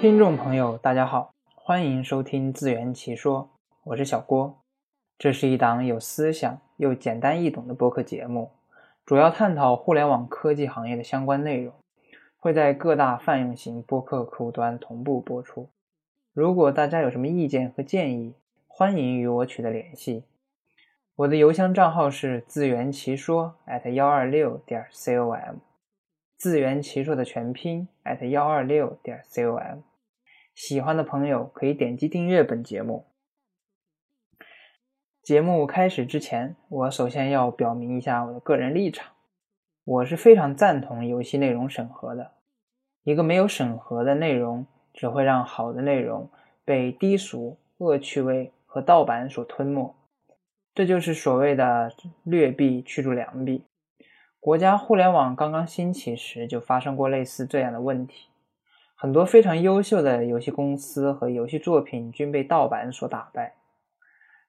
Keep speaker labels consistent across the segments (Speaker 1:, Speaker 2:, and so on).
Speaker 1: 听众朋友，大家好，欢迎收听自圆其说，我是小郭。这是一档有思想又简单易懂的播客节目，主要探讨互联网科技行业的相关内容，会在各大泛用型播客客户端同步播出。如果大家有什么意见和建议，欢迎与我取得联系。我的邮箱账号是自圆其说 at 幺二六点 com，自圆其说的全拼 at 幺二六点 com。喜欢的朋友可以点击订阅本节目。节目开始之前，我首先要表明一下我的个人立场。我是非常赞同游戏内容审核的。一个没有审核的内容，只会让好的内容被低俗、恶趣味和盗版所吞没。这就是所谓的劣币驱逐良币。国家互联网刚刚兴起时，就发生过类似这样的问题。很多非常优秀的游戏公司和游戏作品均被盗版所打败，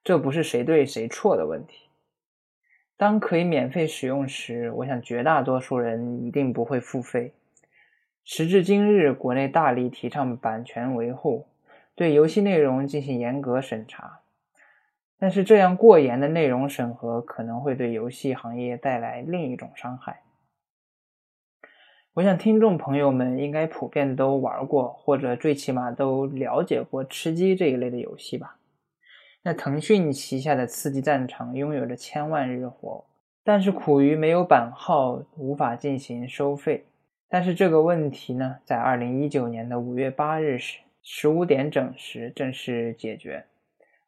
Speaker 1: 这不是谁对谁错的问题。当可以免费使用时，我想绝大多数人一定不会付费。时至今日，国内大力提倡版权维护，对游戏内容进行严格审查，但是这样过严的内容审核可能会对游戏行业带来另一种伤害。我想，听众朋友们应该普遍都玩过，或者最起码都了解过吃鸡这一类的游戏吧？那腾讯旗下的刺激战场拥有着千万日活，但是苦于没有版号，无法进行收费。但是这个问题呢，在二零一九年的五月八日时十五点整时正式解决，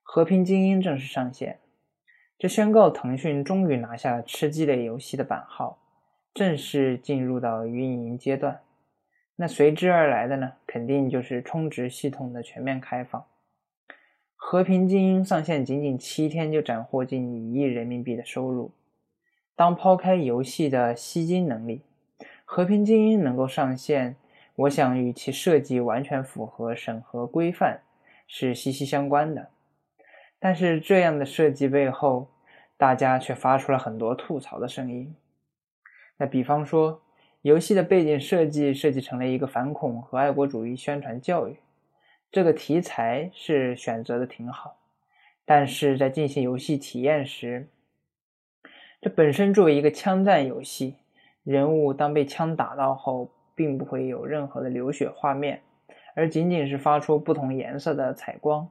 Speaker 1: 和平精英正式上线，这宣告腾讯终于拿下了吃鸡类游戏的版号。正式进入到运营阶段，那随之而来的呢，肯定就是充值系统的全面开放。和平精英上线仅仅七天就斩获近一亿人民币的收入。当抛开游戏的吸金能力，和平精英能够上线，我想与其设计完全符合审核规范是息息相关的。但是这样的设计背后，大家却发出了很多吐槽的声音。那比方说，游戏的背景设计设计成了一个反恐和爱国主义宣传教育，这个题材是选择的挺好，但是在进行游戏体验时，这本身作为一个枪战游戏，人物当被枪打到后，并不会有任何的流血画面，而仅仅是发出不同颜色的彩光。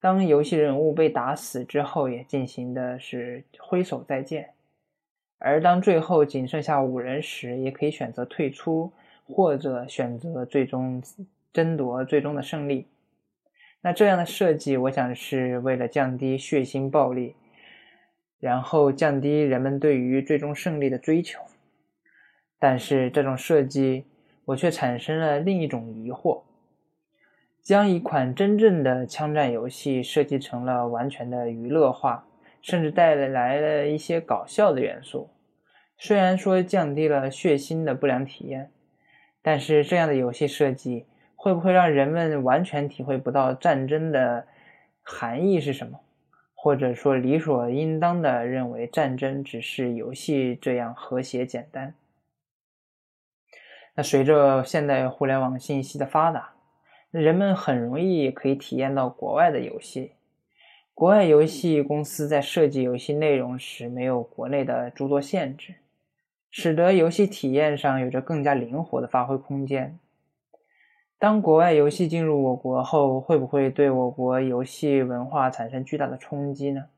Speaker 1: 当游戏人物被打死之后，也进行的是挥手再见。而当最后仅剩下五人时，也可以选择退出，或者选择最终争夺最终的胜利。那这样的设计，我想是为了降低血腥暴力，然后降低人们对于最终胜利的追求。但是这种设计，我却产生了另一种疑惑：将一款真正的枪战游戏设计成了完全的娱乐化。甚至带来了一些搞笑的元素，虽然说降低了血腥的不良体验，但是这样的游戏设计会不会让人们完全体会不到战争的含义是什么？或者说理所应当的认为战争只是游戏这样和谐简单？那随着现代互联网信息的发达，人们很容易可以体验到国外的游戏。国外游戏公司在设计游戏内容时没有国内的诸多限制，使得游戏体验上有着更加灵活的发挥空间。当国外游戏进入我国后，会不会对我国游戏文化产生巨大的冲击呢？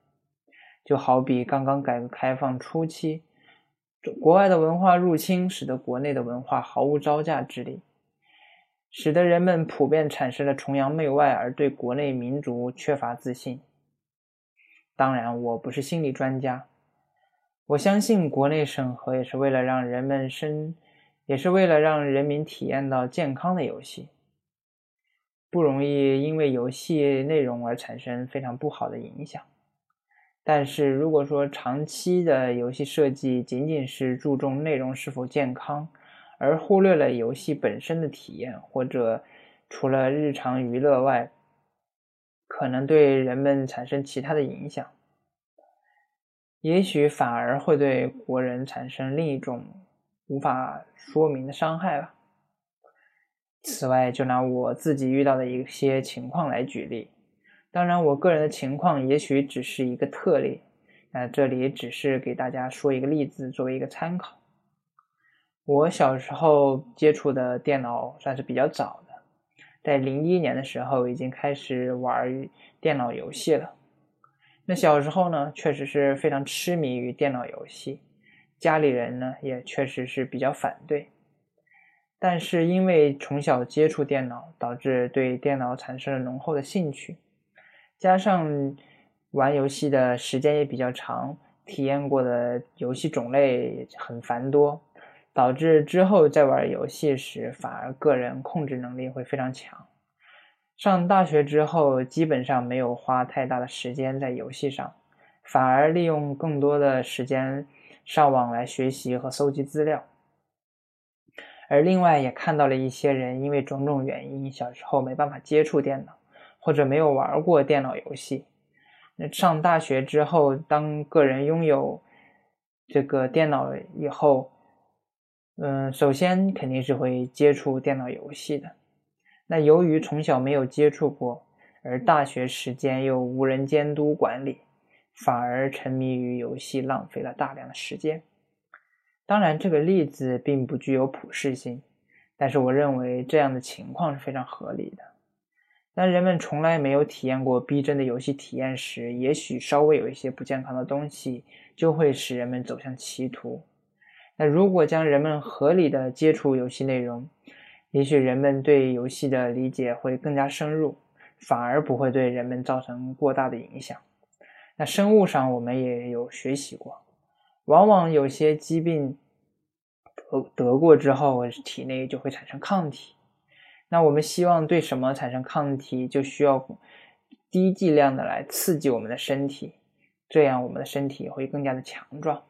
Speaker 1: 就好比刚刚改革开放初期，国外的文化入侵使得国内的文化毫无招架之力，使得人们普遍产生了崇洋媚外，而对国内民族缺乏自信。当然，我不是心理专家。我相信国内审核也是为了让人们生，也是为了让人民体验到健康的游戏，不容易因为游戏内容而产生非常不好的影响。但是，如果说长期的游戏设计仅仅是注重内容是否健康，而忽略了游戏本身的体验，或者除了日常娱乐外，可能对人们产生其他的影响，也许反而会对国人产生另一种无法说明的伤害吧。此外，就拿我自己遇到的一些情况来举例。当然，我个人的情况也许只是一个特例，那这里只是给大家说一个例子，作为一个参考。我小时候接触的电脑算是比较早的，在零一年的时候已经开始玩电脑游戏了。那小时候呢，确实是非常痴迷于电脑游戏，家里人呢也确实是比较反对。但是因为从小接触电脑，导致对电脑产生了浓厚的兴趣，加上玩游戏的时间也比较长，体验过的游戏种类很繁多。导致之后在玩游戏时，反而个人控制能力会非常强。上大学之后，基本上没有花太大的时间在游戏上，反而利用更多的时间上网来学习和搜集资料。而另外也看到了一些人因为种种原因，小时候没办法接触电脑，或者没有玩过电脑游戏。那上大学之后，当个人拥有这个电脑以后，嗯，首先肯定是会接触电脑游戏的。那由于从小没有接触过，而大学时间又无人监督管理，反而沉迷于游戏，浪费了大量的时间。当然，这个例子并不具有普适性，但是我认为这样的情况是非常合理的。当人们从来没有体验过逼真的游戏体验时，也许稍微有一些不健康的东西，就会使人们走向歧途。那如果将人们合理的接触游戏内容，也许人们对游戏的理解会更加深入，反而不会对人们造成过大的影响。那生物上我们也有学习过，往往有些疾病得得过之后，体内就会产生抗体。那我们希望对什么产生抗体，就需要低剂量的来刺激我们的身体，这样我们的身体会更加的强壮。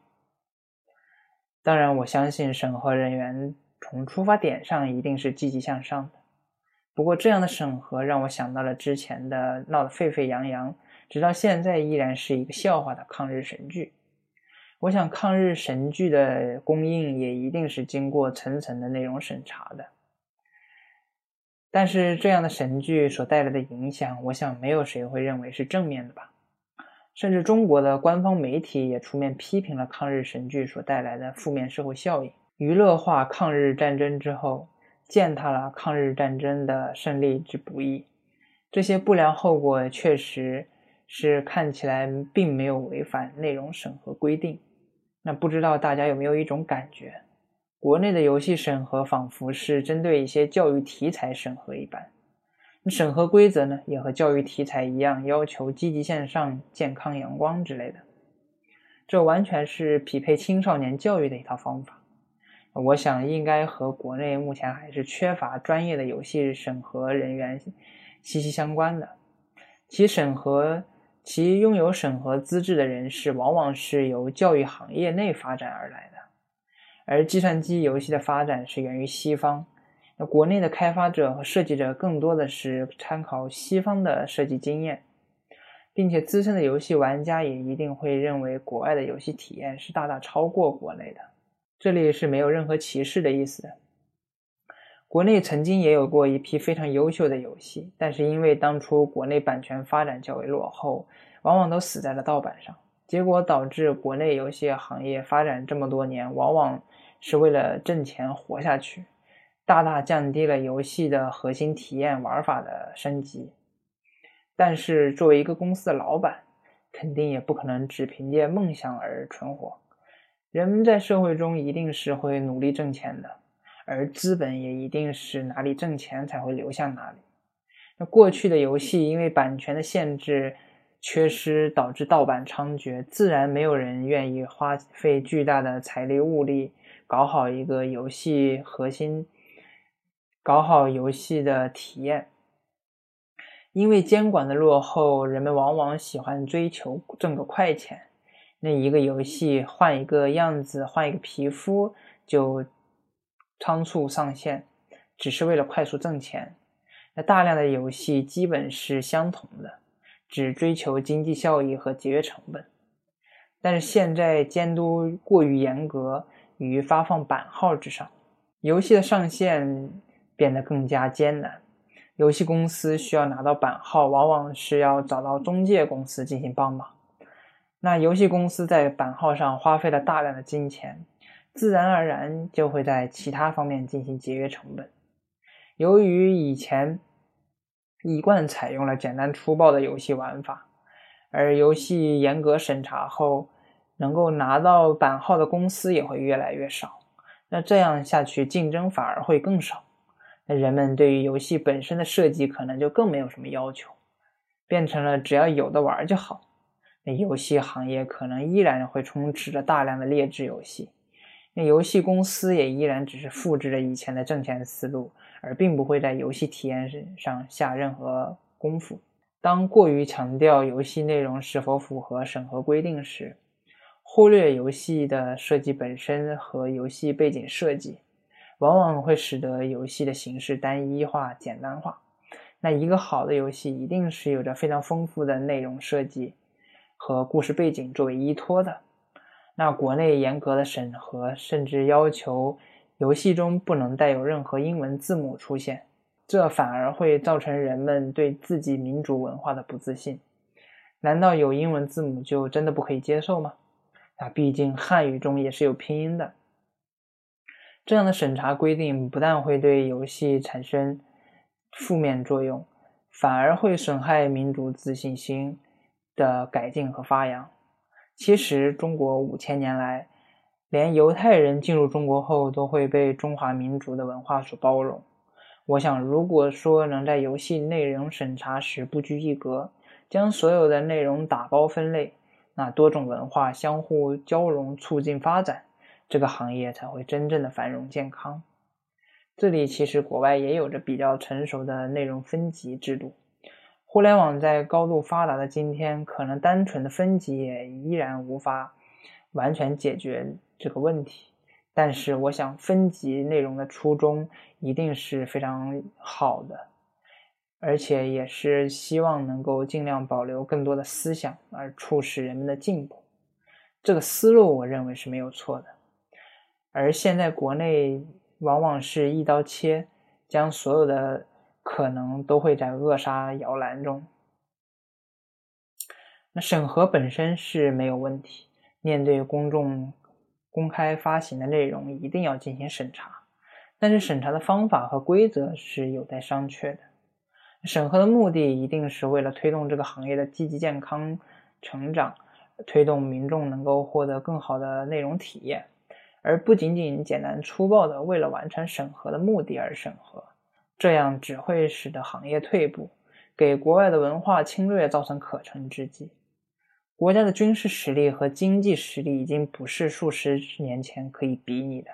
Speaker 1: 当然，我相信审核人员从出发点上一定是积极向上的。不过，这样的审核让我想到了之前的闹得沸沸扬扬，直到现在依然是一个笑话的抗日神剧。我想，抗日神剧的公映也一定是经过层层的内容审查的。但是，这样的神剧所带来的影响，我想没有谁会认为是正面的吧。甚至中国的官方媒体也出面批评了抗日神剧所带来的负面社会效应，娱乐化抗日战争之后，践踏了抗日战争的胜利之不易。这些不良后果确实是看起来并没有违反内容审核规定。那不知道大家有没有一种感觉，国内的游戏审核仿佛是针对一些教育题材审核一般。审核规则呢，也和教育题材一样，要求积极向上、健康阳光之类的。这完全是匹配青少年教育的一套方法。我想，应该和国内目前还是缺乏专业的游戏审核人员息息相关的。其审核、其拥有审核资质的人士，往往是由教育行业内发展而来的。而计算机游戏的发展是源于西方。那国内的开发者和设计者更多的是参考西方的设计经验，并且资深的游戏玩家也一定会认为国外的游戏体验是大大超过国内的。这里是没有任何歧视的意思的。国内曾经也有过一批非常优秀的游戏，但是因为当初国内版权发展较为落后，往往都死在了盗版上，结果导致国内游戏行业发展这么多年，往往是为了挣钱活下去。大大降低了游戏的核心体验、玩法的升级。但是，作为一个公司的老板，肯定也不可能只凭借梦想而存活。人们在社会中一定是会努力挣钱的，而资本也一定是哪里挣钱才会流向哪里。那过去的游戏因为版权的限制、缺失，导致盗版猖獗，自然没有人愿意花费巨大的财力物力搞好一个游戏核心。搞好游戏的体验，因为监管的落后，人们往往喜欢追求挣个快钱。那一个游戏换一个样子，换一个皮肤就仓促上线，只是为了快速挣钱。那大量的游戏基本是相同的，只追求经济效益和节约成本。但是现在监督过于严格于发放版号之上，游戏的上线。变得更加艰难。游戏公司需要拿到版号，往往是要找到中介公司进行帮忙。那游戏公司在版号上花费了大量的金钱，自然而然就会在其他方面进行节约成本。由于以前一贯采用了简单粗暴的游戏玩法，而游戏严格审查后，能够拿到版号的公司也会越来越少。那这样下去，竞争反而会更少。那人们对于游戏本身的设计可能就更没有什么要求，变成了只要有的玩就好。那游戏行业可能依然会充斥着大量的劣质游戏，那游戏公司也依然只是复制了以前的挣钱思路，而并不会在游戏体验上下任何功夫。当过于强调游戏内容是否符合审核规定时，忽略游戏的设计本身和游戏背景设计，往往会使得游戏的形式单一化、简单化。那一个好的游戏一定是有着非常丰富的内容设计。和故事背景作为依托的，那国内严格的审核，甚至要求游戏中不能带有任何英文字母出现，这反而会造成人们对自己民族文化的不自信。难道有英文字母就真的不可以接受吗？那毕竟汉语中也是有拼音的。这样的审查规定不但会对游戏产生负面作用，反而会损害民族自信心。的改进和发扬。其实，中国五千年来，连犹太人进入中国后都会被中华民族的文化所包容。我想，如果说能在游戏内容审查时不拘一格，将所有的内容打包分类，那多种文化相互交融，促进发展，这个行业才会真正的繁荣健康。这里其实国外也有着比较成熟的内容分级制度。互联网在高度发达的今天，可能单纯的分级也依然无法完全解决这个问题。但是，我想分级内容的初衷一定是非常好的，而且也是希望能够尽量保留更多的思想，而促使人们的进步。这个思路，我认为是没有错的。而现在国内往往是一刀切，将所有的。可能都会在扼杀摇篮中。那审核本身是没有问题，面对公众公开发行的内容，一定要进行审查。但是审查的方法和规则是有待商榷的。审核的目的一定是为了推动这个行业的积极健康成长，推动民众能够获得更好的内容体验，而不仅仅简单粗暴的为了完成审核的目的而审核。这样只会使得行业退步，给国外的文化侵略造成可乘之机。国家的军事实力和经济实力已经不是数十年前可以比拟的，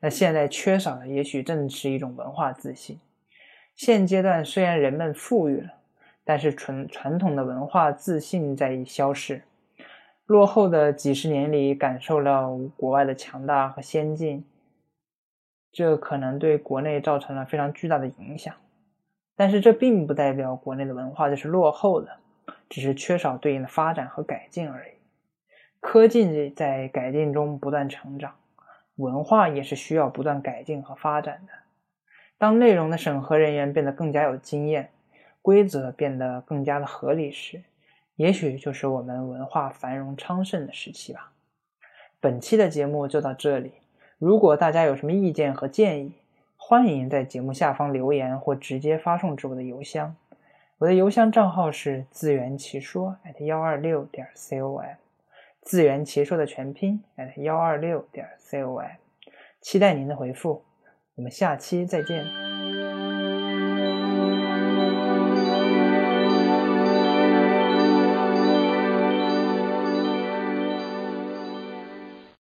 Speaker 1: 那现在缺少的也许正是一种文化自信。现阶段虽然人们富裕了，但是传传统的文化自信在消逝。落后的几十年里，感受了国外的强大和先进。这可能对国内造成了非常巨大的影响，但是这并不代表国内的文化就是落后的，只是缺少对应的发展和改进而已。科技在改进中不断成长，文化也是需要不断改进和发展的。当内容的审核人员变得更加有经验，规则变得更加的合理时，也许就是我们文化繁荣昌盛的时期吧。本期的节目就到这里。如果大家有什么意见和建议，欢迎在节目下方留言或直接发送至我的邮箱。我的邮箱账号是自圆其说 at 幺二六点 com，自圆其说的全拼 at 幺二六点 com。期待您的回复，我们下期再见。